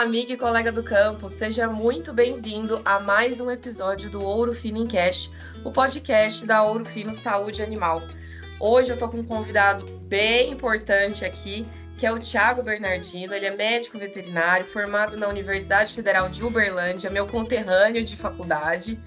Olá, amiga e colega do campo, seja muito bem-vindo a mais um episódio do Ouro Fino em Cash, o podcast da Ouro Fino Saúde Animal. Hoje eu tô com um convidado bem importante aqui, que é o Thiago Bernardino. Ele é médico veterinário, formado na Universidade Federal de Uberlândia, meu conterrâneo de faculdade,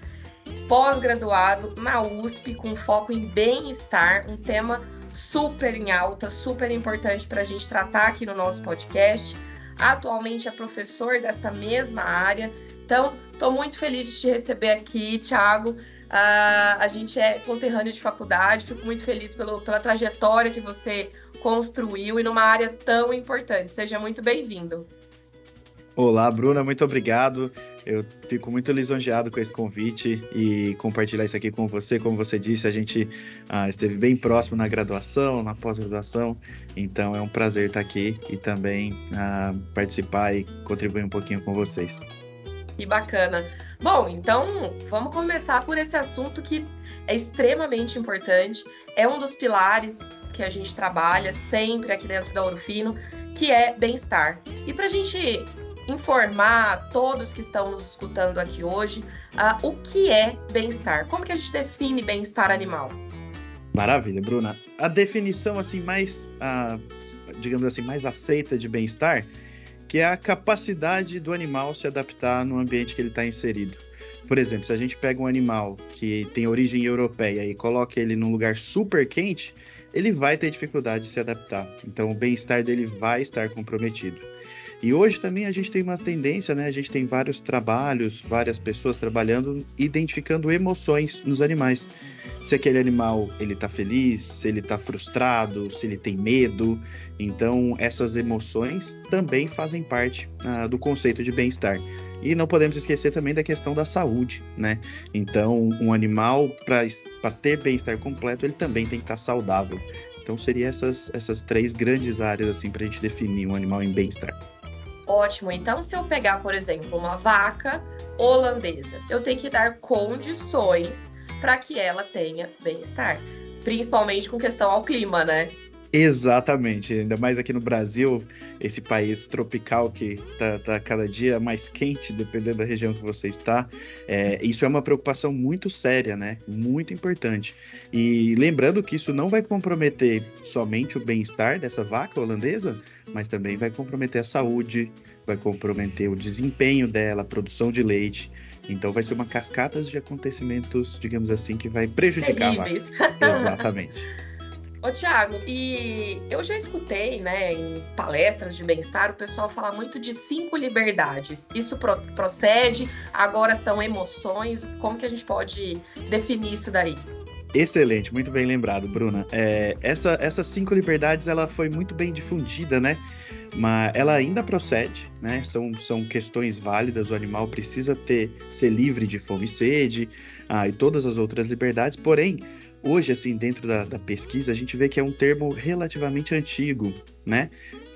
pós-graduado na USP com foco em bem-estar, um tema super em alta, super importante para a gente tratar aqui no nosso podcast atualmente é professor desta mesma área. Então, estou muito feliz de te receber aqui, Thiago. Uh, a gente é conterrâneo de faculdade, fico muito feliz pelo, pela trajetória que você construiu e numa área tão importante. Seja muito bem-vindo. Olá, Bruna, muito obrigado. Eu fico muito lisonjeado com esse convite e compartilhar isso aqui com você. Como você disse, a gente ah, esteve bem próximo na graduação, na pós-graduação, então é um prazer estar aqui e também ah, participar e contribuir um pouquinho com vocês. Que bacana. Bom, então vamos começar por esse assunto que é extremamente importante, é um dos pilares que a gente trabalha sempre aqui dentro da Orofino, que é bem-estar. E para a gente informar todos que estão nos escutando aqui hoje uh, o que é bem-estar. Como que a gente define bem-estar animal? Maravilha, Bruna. A definição assim mais, uh, digamos assim, mais aceita de bem-estar, que é a capacidade do animal se adaptar no ambiente que ele está inserido. Por exemplo, se a gente pega um animal que tem origem europeia e coloca ele num lugar super quente, ele vai ter dificuldade de se adaptar. Então, o bem-estar dele vai estar comprometido. E hoje também a gente tem uma tendência, né? A gente tem vários trabalhos, várias pessoas trabalhando, identificando emoções nos animais. Se aquele animal ele tá feliz, se ele tá frustrado, se ele tem medo. Então essas emoções também fazem parte ah, do conceito de bem-estar. E não podemos esquecer também da questão da saúde, né? Então, um animal, para ter bem-estar completo, ele também tem que estar tá saudável. Então, seriam essas, essas três grandes áreas assim para a gente definir um animal em bem-estar. Ótimo. Então, se eu pegar, por exemplo, uma vaca holandesa, eu tenho que dar condições para que ela tenha bem-estar, principalmente com questão ao clima, né? Exatamente, ainda mais aqui no Brasil, esse país tropical que está tá cada dia mais quente, dependendo da região que você está. É, isso é uma preocupação muito séria, né? Muito importante. E lembrando que isso não vai comprometer somente o bem-estar dessa vaca holandesa, mas também vai comprometer a saúde, vai comprometer o desempenho dela, a produção de leite. Então vai ser uma cascata de acontecimentos, digamos assim, que vai prejudicar Terríveis. a vaca. Exatamente. Ô, Thiago, e eu já escutei, né, em palestras de bem-estar, o pessoal falar muito de cinco liberdades. Isso pro procede? Agora são emoções? Como que a gente pode definir isso daí? Excelente, muito bem lembrado, Bruna. É, essa, essas cinco liberdades, ela foi muito bem difundida, né? Mas ela ainda procede, né? São, são questões válidas. O animal precisa ter ser livre de fome e sede, ah, e todas as outras liberdades. Porém, hoje, assim, dentro da, da, pesquisa, a gente vê que é um termo relativamente antigo, né?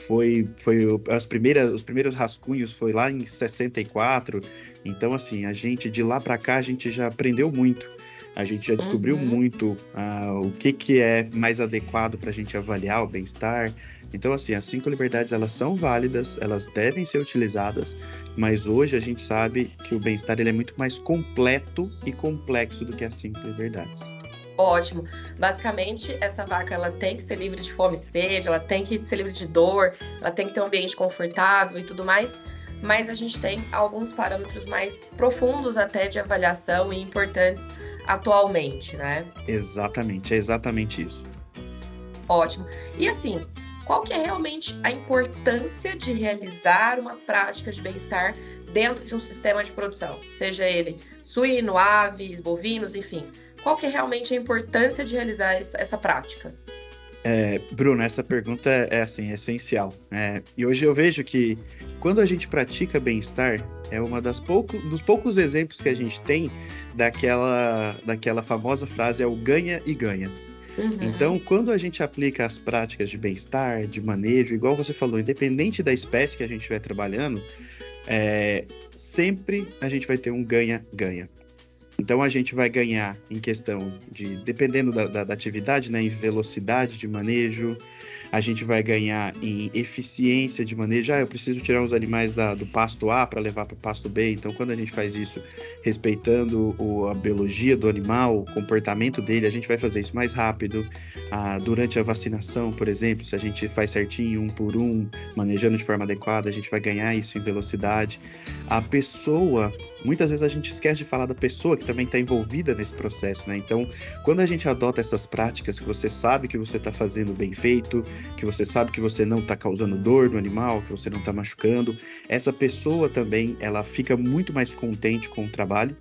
Foi, foi as primeiras, os primeiros rascunhos foi lá em 64. Então, assim, a gente de lá para cá a gente já aprendeu muito. A gente já descobriu uhum. muito uh, o que, que é mais adequado para a gente avaliar o bem-estar. Então, assim, as cinco liberdades elas são válidas, elas devem ser utilizadas, mas hoje a gente sabe que o bem-estar ele é muito mais completo e complexo do que as cinco liberdades. Ótimo. Basicamente, essa vaca ela tem que ser livre de fome e sede, ela tem que ser livre de dor, ela tem que ter um ambiente confortável e tudo mais. Mas a gente tem alguns parâmetros mais profundos até de avaliação e importantes atualmente, né? Exatamente, é exatamente isso. Ótimo. E assim, qual que é realmente a importância de realizar uma prática de bem-estar dentro de um sistema de produção, seja ele suíno, aves, bovinos, enfim qual que é realmente a importância de realizar essa, prática? É, Bruno, essa pergunta é assim, essencial. É, e hoje eu vejo que quando a gente pratica bem-estar, é uma das pouco, dos poucos exemplos que a gente tem daquela, daquela famosa frase é o ganha e ganha. Uhum. Então, quando a gente aplica as práticas de bem-estar, de manejo, igual você falou, independente da espécie que a gente estiver trabalhando, é, sempre a gente vai ter um ganha-ganha. Então a gente vai ganhar em questão de, dependendo da, da, da atividade, né, em velocidade de manejo, a gente vai ganhar em eficiência de manejo. Ah, eu preciso tirar os animais da, do pasto A para levar para o pasto B. Então, quando a gente faz isso respeitando o, a biologia do animal, o comportamento dele, a gente vai fazer isso mais rápido. Ah, durante a vacinação, por exemplo, se a gente faz certinho, um por um, manejando de forma adequada, a gente vai ganhar isso em velocidade. A pessoa, muitas vezes a gente esquece de falar da pessoa que também está envolvida nesse processo, né? Então, quando a gente adota essas práticas, que você sabe que você está fazendo bem feito, que você sabe que você não está causando dor no animal, que você não está machucando, essa pessoa também ela fica muito mais contente com o trabalho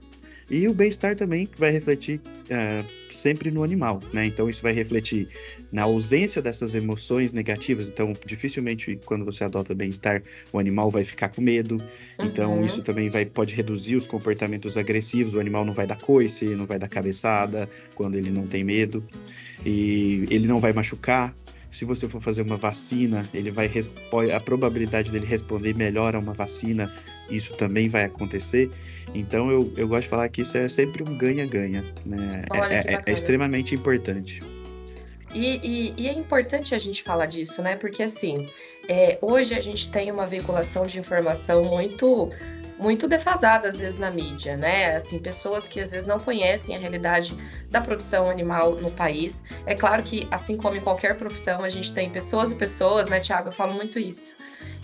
e o bem-estar também vai refletir uh, sempre no animal, né? Então isso vai refletir na ausência dessas emoções negativas. Então dificilmente quando você adota bem-estar o animal vai ficar com medo. Então, uhum. Então isso também vai pode reduzir os comportamentos agressivos. O animal não vai dar coice, não vai dar cabeçada quando ele não tem medo e ele não vai machucar se você for fazer uma vacina, ele vai a probabilidade dele responder melhor a uma vacina, isso também vai acontecer. Então eu, eu gosto de falar que isso é sempre um ganha-ganha, né? É, é, é, extremamente importante. E, e, e, é importante a gente falar disso, né? Porque assim, é, hoje a gente tem uma veiculação de informação muito muito defasada às vezes na mídia, né? Assim, pessoas que às vezes não conhecem a realidade da produção animal no país. É claro que, assim como em qualquer profissão, a gente tem pessoas e pessoas, né, Tiago? Eu falo muito isso.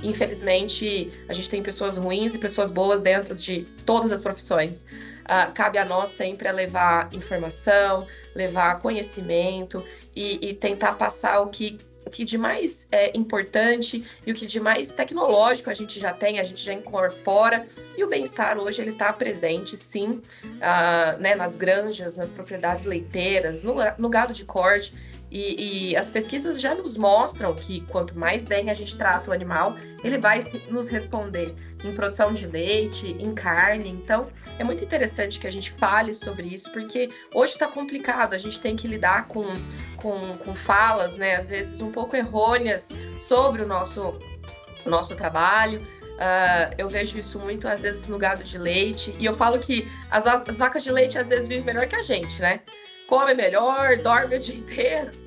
Infelizmente, a gente tem pessoas ruins e pessoas boas dentro de todas as profissões. Uh, cabe a nós sempre a levar informação, levar conhecimento e, e tentar passar o que o que de mais é, importante e o que de mais tecnológico a gente já tem, a gente já incorpora. E o bem-estar hoje ele está presente, sim, uh, né, nas granjas, nas propriedades leiteiras, no, no gado de corte. E, e, as pesquisas já nos mostram que quanto mais bem a gente trata o animal, ele vai nos responder em produção de leite, em carne. Então, é muito interessante que a gente fale sobre isso, porque hoje está complicado, a gente tem que lidar com, com, com falas, né, às vezes um pouco errôneas sobre o nosso, o nosso trabalho. Uh, eu vejo isso muito, às vezes, no gado de leite. E eu falo que as, as vacas de leite, às vezes, vivem melhor que a gente, né? Come melhor, dorme o dia inteiro.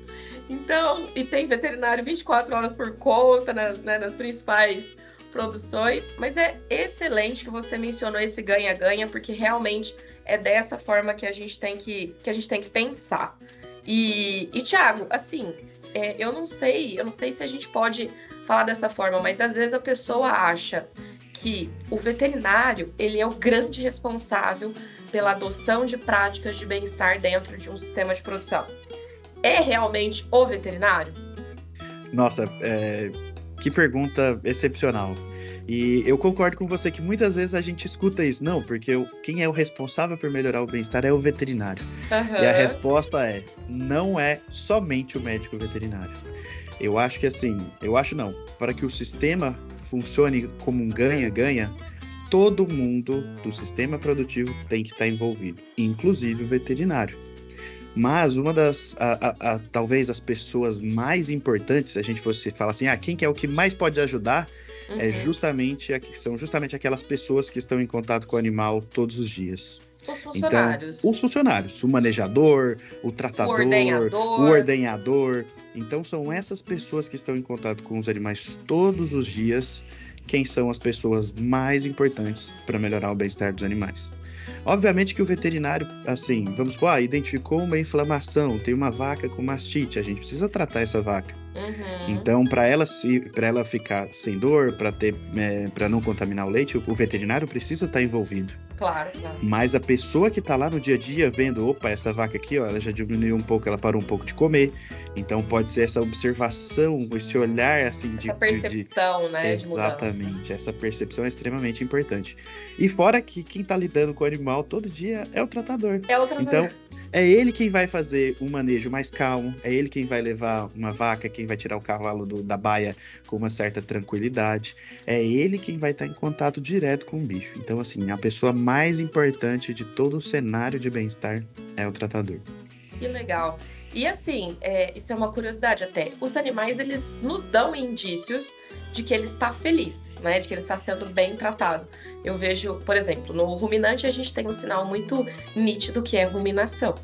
Então, e tem veterinário 24 horas por conta né, né, nas principais produções, mas é excelente que você mencionou esse ganha-ganha, porque realmente é dessa forma que a gente tem que, que, a gente tem que pensar. E, e Thiago, assim, é, eu não sei, eu não sei se a gente pode falar dessa forma, mas às vezes a pessoa acha que o veterinário ele é o grande responsável pela adoção de práticas de bem-estar dentro de um sistema de produção é realmente o veterinário? Nossa, é... que pergunta excepcional. E eu concordo com você que muitas vezes a gente escuta isso. Não, porque quem é o responsável por melhorar o bem-estar é o veterinário. Uhum. E a resposta é: não é somente o médico veterinário. Eu acho que assim, eu acho não. Para que o sistema funcione como um ganha-ganha, todo mundo do sistema produtivo tem que estar envolvido, inclusive o veterinário. Mas uma das, a, a, a, talvez as pessoas mais importantes, se a gente fosse falar assim, ah, quem que é o que mais pode ajudar, é uhum. é justamente, são justamente aquelas pessoas que estão em contato com o animal todos os dias. Os funcionários. Então, os funcionários, o manejador, o tratador, o ordenhador. o ordenhador. Então são essas pessoas que estão em contato com os animais todos os dias quem são as pessoas mais importantes para melhorar o bem-estar dos animais. Obviamente que o veterinário, assim, vamos supor, ah, identificou uma inflamação, tem uma vaca com mastite, a gente precisa tratar essa vaca. Uhum. Então, para ela se, para ela ficar sem dor, para ter, é, para não contaminar o leite, o veterinário precisa estar tá envolvido. Claro, claro. Mas a pessoa que está lá no dia a dia vendo, opa, essa vaca aqui, ó, ela já diminuiu um pouco, ela parou um pouco de comer. Então pode ser essa observação, esse olhar assim essa de percepção, de, de... né? Exatamente, essa percepção é extremamente importante. E fora que quem está lidando com o animal todo dia é o tratador. É o tratador. Então é ele quem vai fazer um manejo mais calmo, é ele quem vai levar uma vaca, quem vai tirar o cavalo do, da baia com uma certa tranquilidade, é ele quem vai estar em contato direto com o bicho. Então, assim, a pessoa mais importante de todo o cenário de bem-estar é o tratador. Que legal. E assim, é, isso é uma curiosidade até. Os animais, eles nos dão indícios de que ele está feliz, né? De que ele está sendo bem tratado. Eu vejo, por exemplo, no ruminante a gente tem um sinal muito nítido que é ruminação.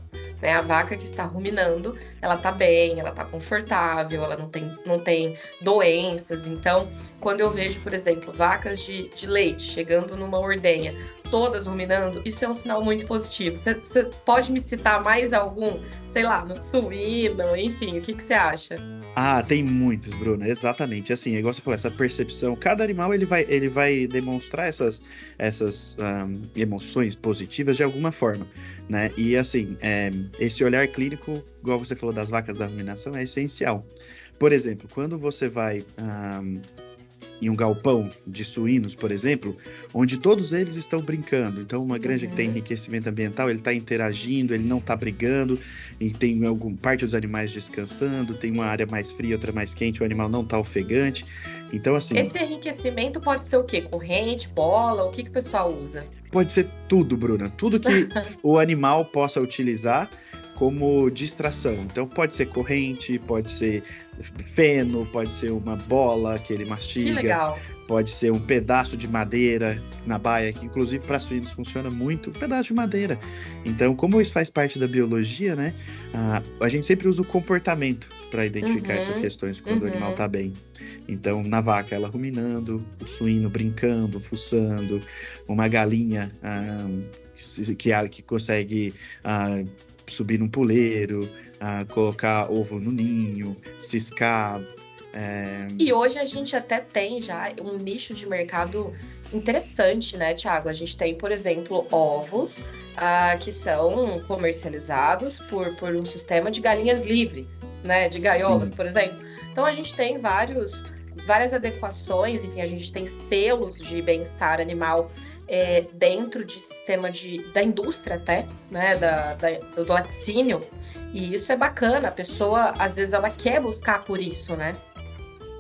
Né? A vaca que está ruminando, ela está bem, ela está confortável, ela não tem, não tem doenças. Então, quando eu vejo, por exemplo, vacas de, de leite chegando numa ordenha, todas ruminando, isso é um sinal muito positivo. Você pode me citar mais algum sei lá, no suíno, enfim, o que, que você acha? Ah, tem muitos, Bruna, exatamente. Assim, é igual você falou, essa percepção. Cada animal ele vai, ele vai demonstrar essas, essas um, emoções positivas de alguma forma, né? E assim, é, esse olhar clínico, igual você falou das vacas da ruminação, é essencial. Por exemplo, quando você vai um, em um galpão de suínos, por exemplo, onde todos eles estão brincando. Então, uma granja que tem uhum. enriquecimento ambiental, ele está interagindo, ele não está brigando, e tem alguma parte dos animais descansando, tem uma área mais fria, outra mais quente, o animal não está ofegante. Então, assim. Esse enriquecimento pode ser o quê? Corrente, bola? O que, que o pessoal usa? Pode ser tudo, Bruna. Tudo que o animal possa utilizar como distração. Então pode ser corrente, pode ser feno, pode ser uma bola que ele mastiga. Que. Pode ser um pedaço de madeira na baia, que inclusive para suínos funciona muito, um pedaço de madeira. Então, como isso faz parte da biologia, né? A, a gente sempre usa o comportamento para identificar uhum, essas questões quando uhum. o animal está bem. Então, na vaca, ela ruminando, o suíno brincando, fuçando, uma galinha ah, que, que, que consegue ah, subir num puleiro, uh, colocar ovo no ninho, ciscar. É... E hoje a gente até tem já um nicho de mercado interessante, né, Tiago? A gente tem, por exemplo, ovos uh, que são comercializados por, por um sistema de galinhas livres, né? De gaiolas, Sim. por exemplo. Então a gente tem vários, várias adequações, enfim, a gente tem selos de bem-estar animal é, dentro de sistema de, da indústria até, né, da, da, do laticínio. E isso é bacana, a pessoa às vezes ela quer buscar por isso, né?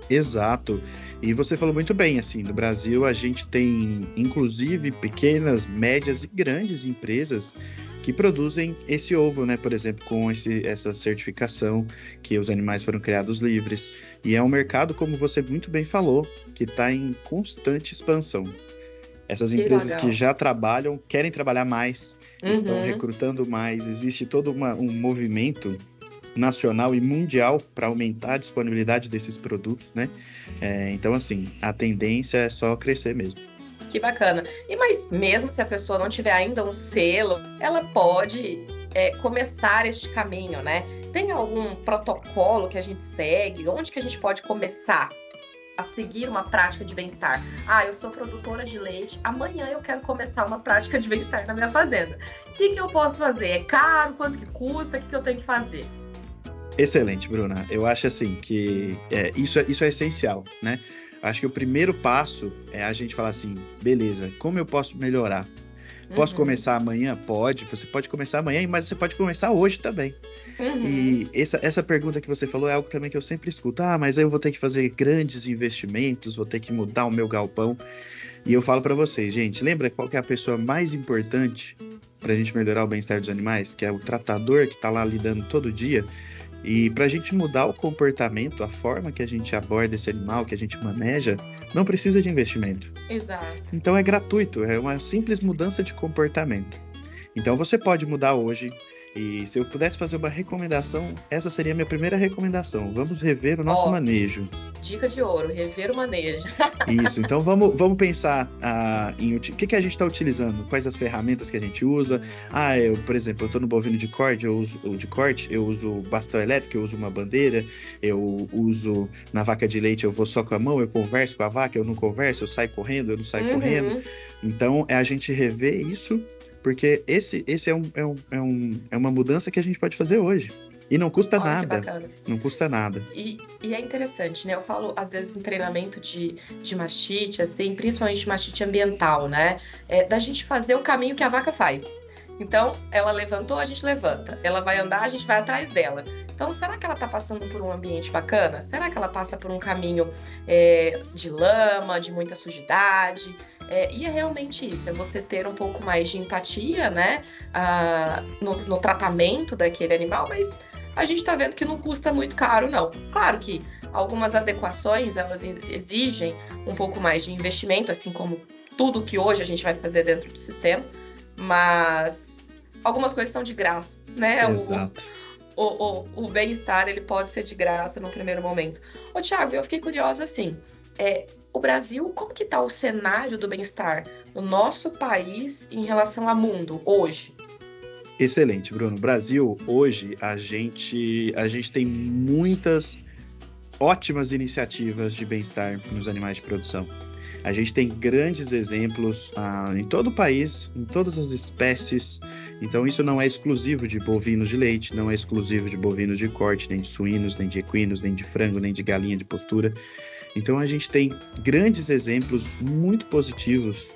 Exato. E você falou muito bem, assim, no Brasil a gente tem inclusive pequenas, médias e grandes empresas que produzem esse ovo, né? Por exemplo, com esse, essa certificação que os animais foram criados livres. E é um mercado, como você muito bem falou, que está em constante expansão. Essas empresas que, que já trabalham querem trabalhar mais, uhum. estão recrutando mais. Existe todo uma, um movimento nacional e mundial para aumentar a disponibilidade desses produtos, né? É, então, assim, a tendência é só crescer mesmo. Que bacana. E mas mesmo se a pessoa não tiver ainda um selo, ela pode é, começar este caminho, né? Tem algum protocolo que a gente segue? Onde que a gente pode começar a seguir uma prática de bem-estar. Ah, eu sou produtora de leite, amanhã eu quero começar uma prática de bem-estar na minha fazenda. O que, que eu posso fazer? É caro? Quanto que custa? O que, que eu tenho que fazer? Excelente, Bruna. Eu acho assim que é, isso, é, isso é essencial, né? Acho que o primeiro passo é a gente falar assim, beleza, como eu posso melhorar? Posso uhum. começar amanhã? Pode. Você pode começar amanhã, mas você pode começar hoje também. Uhum. E essa, essa pergunta que você falou é algo também que eu sempre escuto. Ah, mas aí eu vou ter que fazer grandes investimentos, vou ter que mudar o meu galpão. E eu falo para vocês, gente, lembra qual é a pessoa mais importante para a gente melhorar o bem-estar dos animais? Que é o tratador que está lá lidando todo dia. E para a gente mudar o comportamento, a forma que a gente aborda esse animal, que a gente maneja, não precisa de investimento. Exato. Então é gratuito, é uma simples mudança de comportamento. Então você pode mudar hoje, e se eu pudesse fazer uma recomendação, essa seria a minha primeira recomendação. Vamos rever o nosso oh, manejo. Dica de ouro, rever o manejo. Isso, então vamos, vamos pensar uh, em o que, que a gente está utilizando, quais as ferramentas que a gente usa. Ah, eu, por exemplo, eu estou no bovino de corte, eu uso de corte, eu uso bastão elétrico, eu uso uma bandeira, eu uso na vaca de leite, eu vou só com a mão, eu converso com a vaca, eu não converso, eu saio correndo, eu não saio uhum. correndo. Então é a gente rever isso porque esse, esse é, um, é, um, é, um, é uma mudança que a gente pode fazer hoje. E não custa Olha, nada. Não custa nada. E, e, é interessante, né? Eu falo, às vezes, em treinamento de, de mastite, assim, principalmente mastite ambiental, né? É, da gente fazer o caminho que a vaca faz. Então, ela levantou, a gente levanta. Ela vai andar, a gente vai atrás dela. Então, será que ela está passando por um ambiente bacana? Será que ela passa por um caminho é, de lama, de muita sujidade? É, e é realmente isso, é você ter um pouco mais de empatia, né, ah, no, no, tratamento daquele animal, mas a gente está vendo que não custa muito caro, não. Claro que algumas adequações elas exigem um pouco mais de investimento, assim como tudo que hoje a gente vai fazer dentro do sistema, mas algumas coisas são de graça, né? Exato. O, o, o, o bem-estar ele pode ser de graça no primeiro momento. Ô, Thiago, eu fiquei curiosa assim. É, o Brasil, como que tá o cenário do bem-estar no nosso país em relação ao mundo hoje? Excelente, Bruno. Brasil, hoje a gente a gente tem muitas ótimas iniciativas de bem-estar nos animais de produção. A gente tem grandes exemplos ah, em todo o país, em todas as espécies. Então, isso não é exclusivo de bovinos de leite, não é exclusivo de bovinos de corte, nem de suínos, nem de equinos, nem de frango, nem de galinha de postura. Então, a gente tem grandes exemplos muito positivos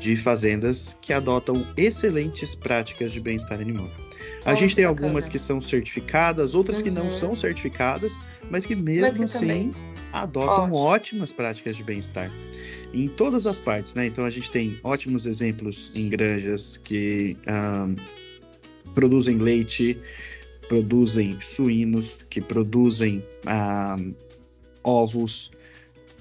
de fazendas que adotam excelentes práticas de bem-estar animal. A oh, gente tem bacana. algumas que são certificadas, outras uhum. que não uhum. são certificadas, mas que mesmo mas que assim também. adotam Ótimo. ótimas práticas de bem-estar em todas as partes, né? Então a gente tem ótimos exemplos em granjas que um, produzem leite, produzem suínos, que produzem um, ovos,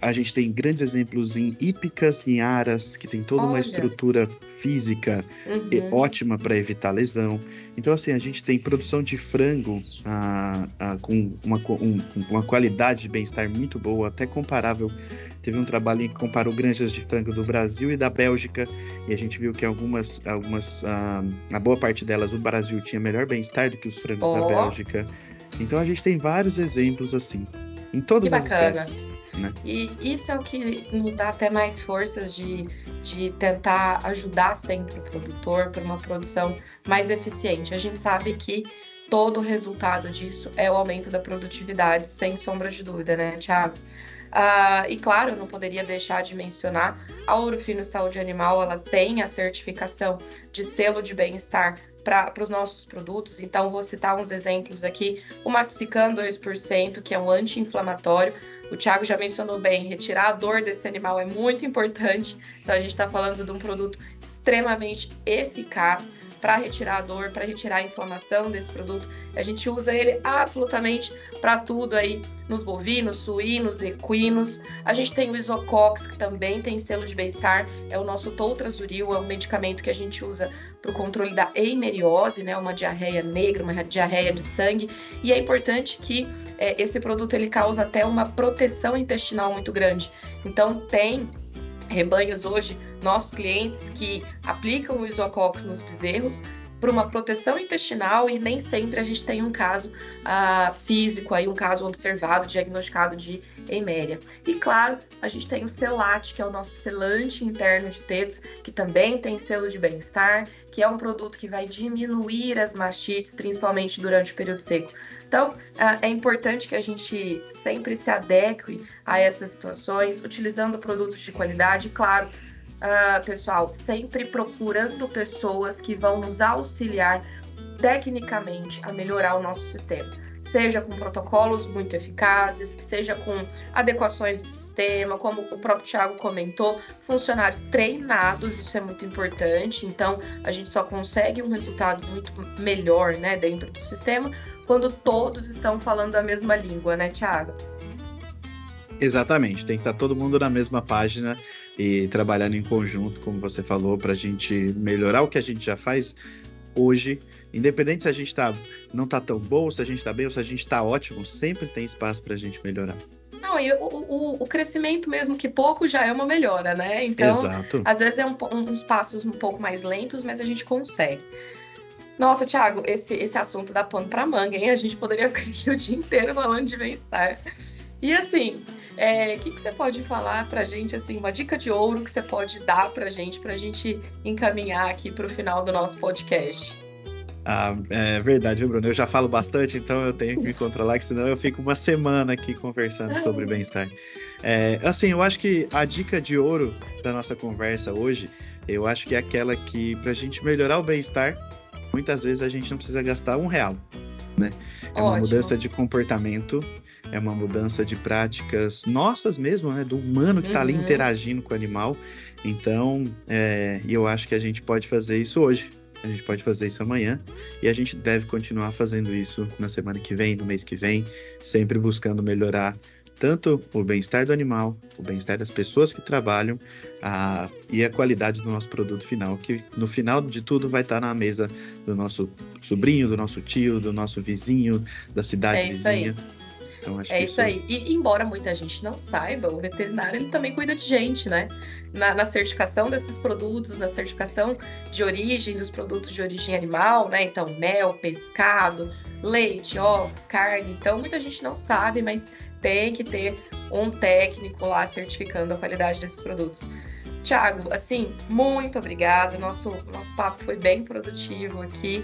a gente tem grandes exemplos em hípicas em aras, que tem toda Olha. uma estrutura física uhum. ótima para evitar lesão. Então, assim, a gente tem produção de frango ah, ah, com uma, um, uma qualidade de bem-estar muito boa, até comparável. Teve um trabalho que comparou granjas de frango do Brasil e da Bélgica, e a gente viu que algumas, algumas ah, a boa parte delas, o Brasil tinha melhor bem-estar do que os frangos oh. da Bélgica. Então, a gente tem vários exemplos assim, em todas que as bacana. espécies. Né? E isso é o que nos dá até mais forças de, de tentar ajudar sempre o produtor para uma produção mais eficiente. A gente sabe que todo o resultado disso é o aumento da produtividade, sem sombra de dúvida, né, Thiago? Uh, e claro, não poderia deixar de mencionar a Ouro Fino Saúde Animal, ela tem a certificação de selo de bem-estar para os nossos produtos. Então, vou citar uns exemplos aqui. O Maxican 2%, que é um anti-inflamatório, o Thiago já mencionou bem, retirar a dor desse animal é muito importante. Então a gente está falando de um produto extremamente eficaz para retirar a dor, para retirar a inflamação desse produto. A gente usa ele absolutamente para tudo aí nos bovinos, suínos, equinos. A gente tem o Isocox, que também tem selo de bem-estar, é o nosso Toltrazuril, é um medicamento que a gente usa para o controle da eimeriose, né, uma diarreia negra, uma diarreia de sangue. E é importante que é, esse produto ele causa até uma proteção intestinal muito grande. Então tem rebanhos hoje, nossos clientes que aplicam o Isocox nos bezerros para uma proteção intestinal e nem sempre a gente tem um caso uh, físico, aí um caso observado, diagnosticado de eméria. E claro, a gente tem o Celat, que é o nosso selante interno de tetos, que também tem selo de bem-estar, que é um produto que vai diminuir as mastites, principalmente durante o período seco. Então, uh, é importante que a gente sempre se adeque a essas situações, utilizando produtos de qualidade, claro, uh, pessoal, sempre procurando pessoas que vão nos auxiliar tecnicamente a melhorar o nosso sistema. Seja com protocolos muito eficazes, seja com adequações do sistema, como o próprio Thiago comentou, funcionários treinados, isso é muito importante. Então, a gente só consegue um resultado muito melhor né, dentro do sistema quando todos estão falando a mesma língua, né, Thiago? Exatamente, tem que estar todo mundo na mesma página e trabalhando em conjunto, como você falou, para a gente melhorar o que a gente já faz hoje, independente se a gente tá, não está tão bom, se a gente está bem ou se a gente está ótimo, sempre tem espaço para a gente melhorar. Não, e o, o, o, crescimento mesmo que pouco já é uma melhora, né? Então, Exato. às vezes é um, uns passos um pouco mais lentos, mas a gente consegue. Nossa, Thiago, esse, esse assunto dá pano para manga, hein? A gente poderia ficar aqui o dia inteiro falando de bem-estar. E assim, o é, que, que você pode falar pra gente, assim, uma dica de ouro que você pode dar pra gente, pra gente encaminhar aqui pro final do nosso podcast? Ah, é verdade, Bruno? Eu já falo bastante, então eu tenho que me controlar, que senão eu fico uma semana aqui conversando sobre bem-estar. É, assim, eu acho que a dica de ouro da nossa conversa hoje, eu acho que é aquela que, pra gente melhorar o bem-estar, muitas vezes a gente não precisa gastar um real, né? É uma Ótimo. mudança de comportamento é uma mudança de práticas nossas mesmo, né? Do humano que está uhum. ali interagindo com o animal. Então, é, eu acho que a gente pode fazer isso hoje. A gente pode fazer isso amanhã e a gente deve continuar fazendo isso na semana que vem, no mês que vem, sempre buscando melhorar tanto o bem-estar do animal, o bem-estar das pessoas que trabalham a, e a qualidade do nosso produto final, que no final de tudo vai estar na mesa do nosso sobrinho, do nosso tio, do nosso vizinho, da cidade é vizinha. Aí. Então, é isso, isso aí. E embora muita gente não saiba, o veterinário ele também cuida de gente, né? Na, na, certificação desses produtos, na certificação de origem dos produtos de origem animal, né? Então, mel, pescado, leite, ovos, carne. Então, muita gente não sabe, mas tem que ter um técnico lá certificando a qualidade desses produtos. Tiago, assim, muito obrigada. Nosso, nosso papo foi bem produtivo aqui.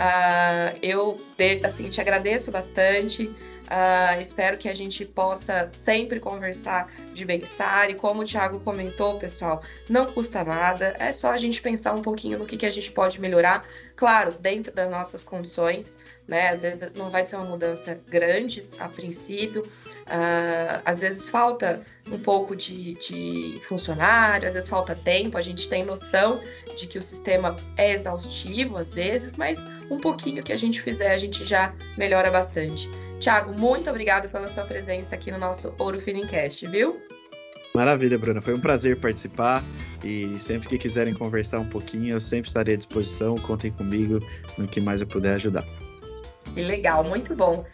Uh, eu assim, te agradeço bastante. Uh, espero que a gente possa sempre conversar de bem-estar. E como o Thiago comentou, pessoal, não custa nada, é só a gente pensar um pouquinho no que, que a gente pode melhorar. Claro, dentro das nossas condições, né? Às vezes não vai ser uma mudança grande a princípio. Uh, às vezes falta um pouco de, de funcionário, às vezes falta tempo, a gente tem noção de que o sistema é exaustivo às vezes, mas um pouquinho que a gente fizer, a gente já melhora bastante. Tiago, muito obrigado pela sua presença aqui no nosso Ouro Finincast, viu? Maravilha, Bruna. Foi um prazer participar e sempre que quiserem conversar um pouquinho, eu sempre estarei à disposição. Contem comigo no que mais eu puder ajudar. Que legal, muito bom.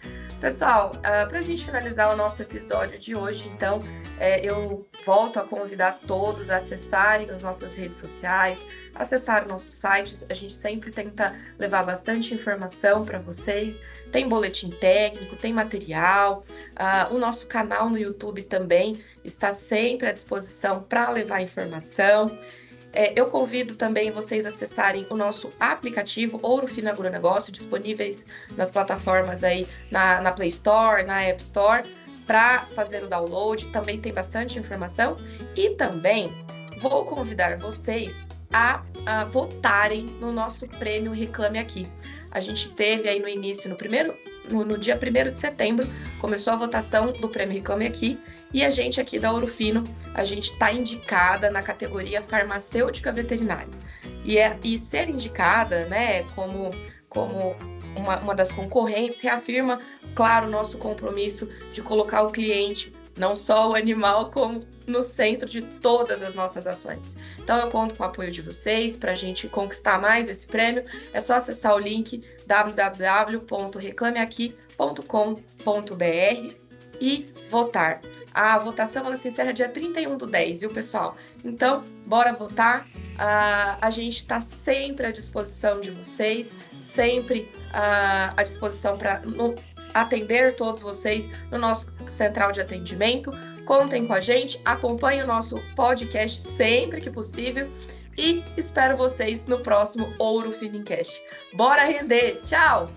Pessoal, ah, para a gente finalizar o nosso episódio de hoje, então, é, eu volto a convidar todos a acessarem as nossas redes sociais, acessar o nosso site. A gente sempre tenta levar bastante informação para vocês. Tem boletim técnico, tem material. Uh, o nosso canal no YouTube também está sempre à disposição para levar informação. É, eu convido também vocês a acessarem o nosso aplicativo Ouro Fino Agronegócio, disponíveis nas plataformas aí na, na Play Store, na App Store, para fazer o download. Também tem bastante informação. E também vou convidar vocês a, a votarem no nosso prêmio Reclame Aqui. A gente teve aí no início, no primeiro, no, no dia 1 de setembro, começou a votação do prêmio Reclame Aqui e a gente aqui da Ouro Fino, a gente está indicada na categoria farmacêutica veterinária. E, é, e ser indicada, né, como, como uma, uma das concorrentes, reafirma, claro, o nosso compromisso de colocar o cliente, não só o animal, como no centro de todas as nossas ações. Então eu conto com o apoio de vocês para a gente conquistar mais esse prêmio. É só acessar o link www.reclameaqui.com.br e votar. A votação ela se encerra dia 31 do 10, viu, pessoal? Então, bora votar. Uh, a gente está sempre à disposição de vocês, sempre uh, à disposição para atender todos vocês no nosso central de atendimento. Contem com a gente, acompanhem o nosso podcast sempre que possível e espero vocês no próximo Ouro Finincast. Bora render! Tchau!